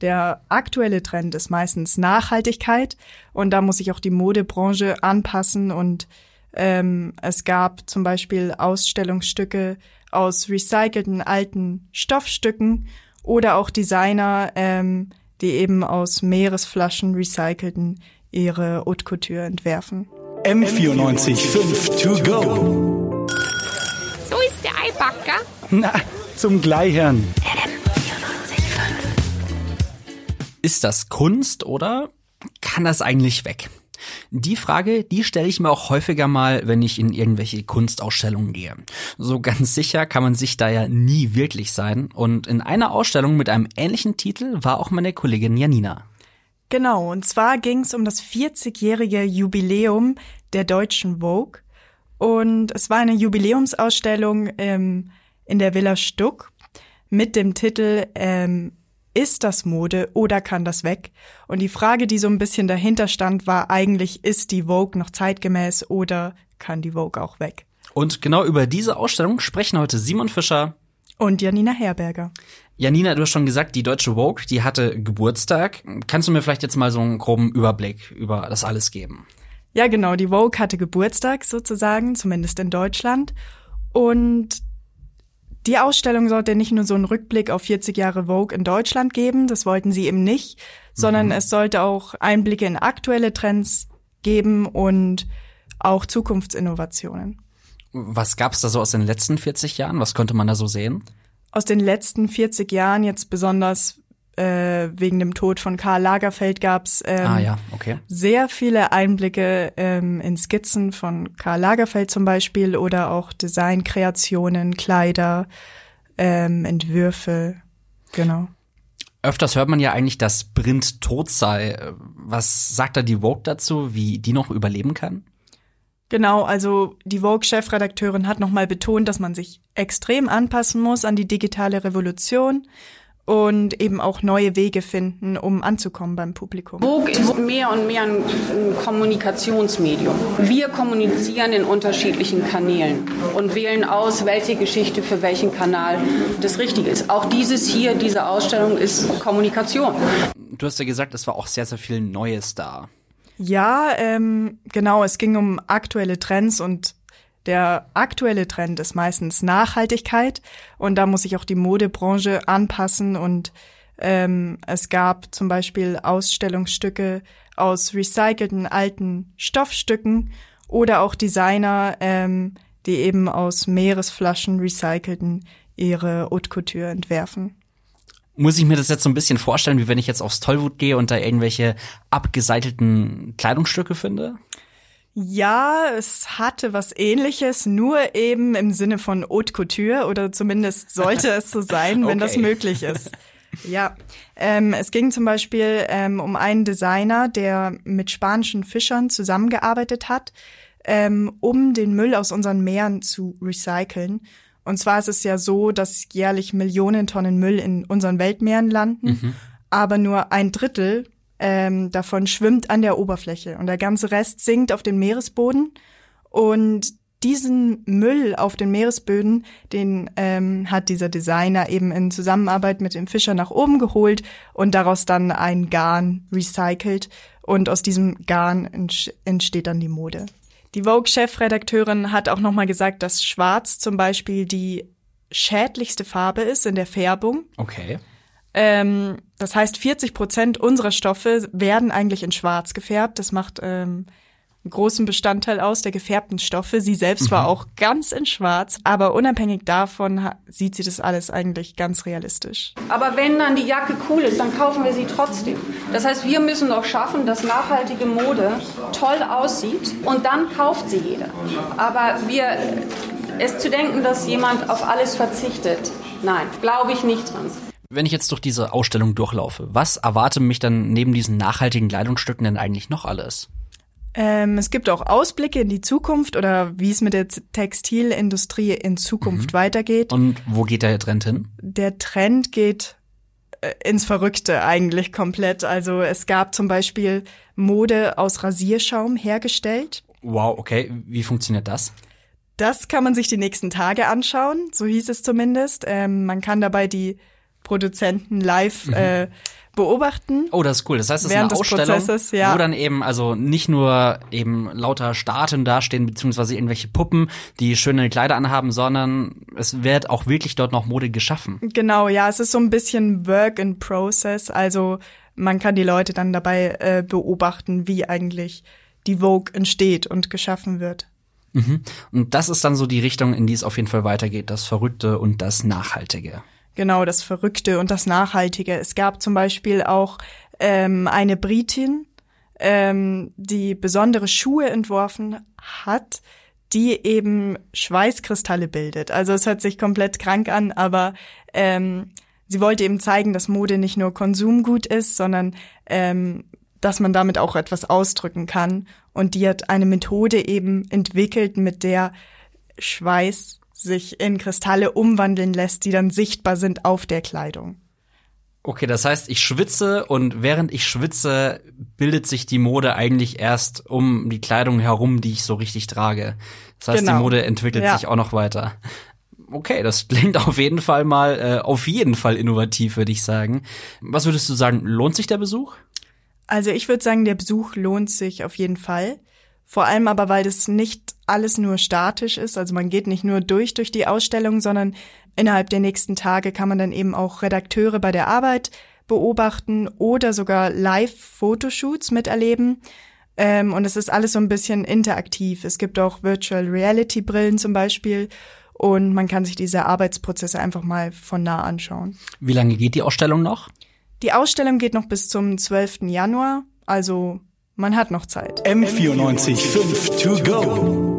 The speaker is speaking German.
Der aktuelle Trend ist meistens Nachhaltigkeit und da muss sich auch die Modebranche anpassen und ähm, es gab zum Beispiel Ausstellungsstücke aus recycelten alten Stoffstücken oder auch Designer, ähm, die eben aus Meeresflaschen recycelten ihre Haute Couture entwerfen. M94 5 to go. So ist der Eibacker. Na, zum Gleichern. Ist das Kunst oder kann das eigentlich weg? Die Frage, die stelle ich mir auch häufiger mal, wenn ich in irgendwelche Kunstausstellungen gehe. So ganz sicher kann man sich da ja nie wirklich sein. Und in einer Ausstellung mit einem ähnlichen Titel war auch meine Kollegin Janina. Genau, und zwar ging es um das 40-jährige Jubiläum der deutschen Vogue. Und es war eine Jubiläumsausstellung ähm, in der Villa Stuck mit dem Titel ähm, ist das Mode oder kann das weg? Und die Frage, die so ein bisschen dahinter stand, war eigentlich, ist die Vogue noch zeitgemäß oder kann die Vogue auch weg? Und genau über diese Ausstellung sprechen heute Simon Fischer und Janina Herberger. Janina, du hast schon gesagt, die deutsche Vogue, die hatte Geburtstag. Kannst du mir vielleicht jetzt mal so einen groben Überblick über das alles geben? Ja, genau, die Vogue hatte Geburtstag sozusagen, zumindest in Deutschland. Und die Ausstellung sollte nicht nur so einen Rückblick auf 40 Jahre Vogue in Deutschland geben, das wollten sie eben nicht, sondern mhm. es sollte auch Einblicke in aktuelle Trends geben und auch Zukunftsinnovationen. Was gab's da so aus den letzten 40 Jahren? Was konnte man da so sehen? Aus den letzten 40 Jahren jetzt besonders äh, wegen dem Tod von Karl Lagerfeld gab's ähm, ah, ja. okay. sehr viele Einblicke ähm, in Skizzen von Karl Lagerfeld zum Beispiel oder auch Designkreationen, Kleider, ähm, Entwürfe, genau. Öfters hört man ja eigentlich, dass Print tot sei. Was sagt da die Vogue dazu, wie die noch überleben kann? Genau, also die Vogue-Chefredakteurin hat nochmal betont, dass man sich extrem anpassen muss an die digitale Revolution und eben auch neue Wege finden, um anzukommen beim Publikum. Vogue ist mehr und mehr ein, Kommunikationsmedium. Wir kommunizieren in unterschiedlichen Kanälen und wählen aus, welche Geschichte für welchen Kanal das Richtige ist. Auch dieses hier, diese Ausstellung ist Kommunikation. Du hast ja gesagt, es war auch sehr, sehr viel Neues da. Ja, ähm, genau. Es ging um aktuelle Trends und der aktuelle Trend ist meistens Nachhaltigkeit und da muss sich auch die Modebranche anpassen und ähm, es gab zum Beispiel Ausstellungsstücke aus recycelten alten Stoffstücken oder auch Designer, ähm, die eben aus Meeresflaschen recycelten ihre Haute Couture entwerfen. Muss ich mir das jetzt so ein bisschen vorstellen, wie wenn ich jetzt aufs Tollwut gehe und da irgendwelche abgeseitelten Kleidungsstücke finde? Ja, es hatte was ähnliches, nur eben im Sinne von Haute Couture oder zumindest sollte es so sein, wenn okay. das möglich ist. Ja, ähm, es ging zum Beispiel ähm, um einen Designer, der mit spanischen Fischern zusammengearbeitet hat, ähm, um den Müll aus unseren Meeren zu recyceln. Und zwar ist es ja so, dass jährlich Millionen Tonnen Müll in unseren Weltmeeren landen, mhm. aber nur ein Drittel ähm, davon schwimmt an der Oberfläche und der ganze Rest sinkt auf den Meeresboden und diesen Müll auf den Meeresböden, den ähm, hat dieser Designer eben in Zusammenarbeit mit dem Fischer nach oben geholt und daraus dann ein Garn recycelt und aus diesem Garn entsteht dann die Mode. Die Vogue-Chefredakteurin hat auch nochmal gesagt, dass Schwarz zum Beispiel die schädlichste Farbe ist in der Färbung. Okay. Ähm, das heißt, 40 Prozent unserer Stoffe werden eigentlich in Schwarz gefärbt. Das macht ähm, einen großen Bestandteil aus der gefärbten Stoffe. Sie selbst mhm. war auch ganz in Schwarz, aber unabhängig davon sieht sie das alles eigentlich ganz realistisch. Aber wenn dann die Jacke cool ist, dann kaufen wir sie trotzdem. Das heißt, wir müssen doch schaffen, dass nachhaltige Mode toll aussieht und dann kauft sie jeder. Aber wir es zu denken, dass jemand auf alles verzichtet, nein, glaube ich nicht dran. Wenn ich jetzt durch diese Ausstellung durchlaufe, was erwartet mich dann neben diesen nachhaltigen Kleidungsstücken denn eigentlich noch alles? Ähm, es gibt auch Ausblicke in die Zukunft oder wie es mit der Textilindustrie in Zukunft mhm. weitergeht. Und wo geht der Trend hin? Der Trend geht äh, ins Verrückte eigentlich komplett. Also es gab zum Beispiel Mode aus Rasierschaum hergestellt. Wow, okay. Wie funktioniert das? Das kann man sich die nächsten Tage anschauen, so hieß es zumindest. Ähm, man kann dabei die Produzenten live mhm. äh, beobachten. Oh, das ist cool. Das heißt, es ist eine Ausstellung, ja. wo dann eben also nicht nur eben lauter Statuen dastehen, beziehungsweise irgendwelche Puppen, die schöne Kleider anhaben, sondern es wird auch wirklich dort noch Mode geschaffen. Genau, ja, es ist so ein bisschen Work in Process. Also man kann die Leute dann dabei äh, beobachten, wie eigentlich die Vogue entsteht und geschaffen wird. Mhm. Und das ist dann so die Richtung, in die es auf jeden Fall weitergeht, das Verrückte und das Nachhaltige. Genau, das Verrückte und das Nachhaltige. Es gab zum Beispiel auch ähm, eine Britin, ähm, die besondere Schuhe entworfen hat, die eben Schweißkristalle bildet. Also es hört sich komplett krank an, aber ähm, sie wollte eben zeigen, dass Mode nicht nur Konsumgut ist, sondern ähm, dass man damit auch etwas ausdrücken kann. Und die hat eine Methode eben entwickelt, mit der Schweiß sich in Kristalle umwandeln lässt, die dann sichtbar sind auf der Kleidung. Okay, das heißt, ich schwitze und während ich schwitze, bildet sich die Mode eigentlich erst um die Kleidung herum, die ich so richtig trage. Das heißt, genau. die Mode entwickelt ja. sich auch noch weiter. Okay, das klingt auf jeden Fall mal, äh, auf jeden Fall innovativ, würde ich sagen. Was würdest du sagen, lohnt sich der Besuch? Also ich würde sagen, der Besuch lohnt sich auf jeden Fall. Vor allem aber, weil das nicht alles nur statisch ist. Also man geht nicht nur durch durch die Ausstellung, sondern innerhalb der nächsten Tage kann man dann eben auch Redakteure bei der Arbeit beobachten oder sogar Live-Fotoshoots miterleben. Ähm, und es ist alles so ein bisschen interaktiv. Es gibt auch Virtual Reality Brillen zum Beispiel. Und man kann sich diese Arbeitsprozesse einfach mal von nah anschauen. Wie lange geht die Ausstellung noch? Die Ausstellung geht noch bis zum 12. Januar, also man hat noch Zeit. M94 5 to go.